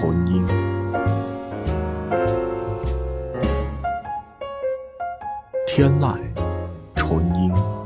纯音。天籁纯音。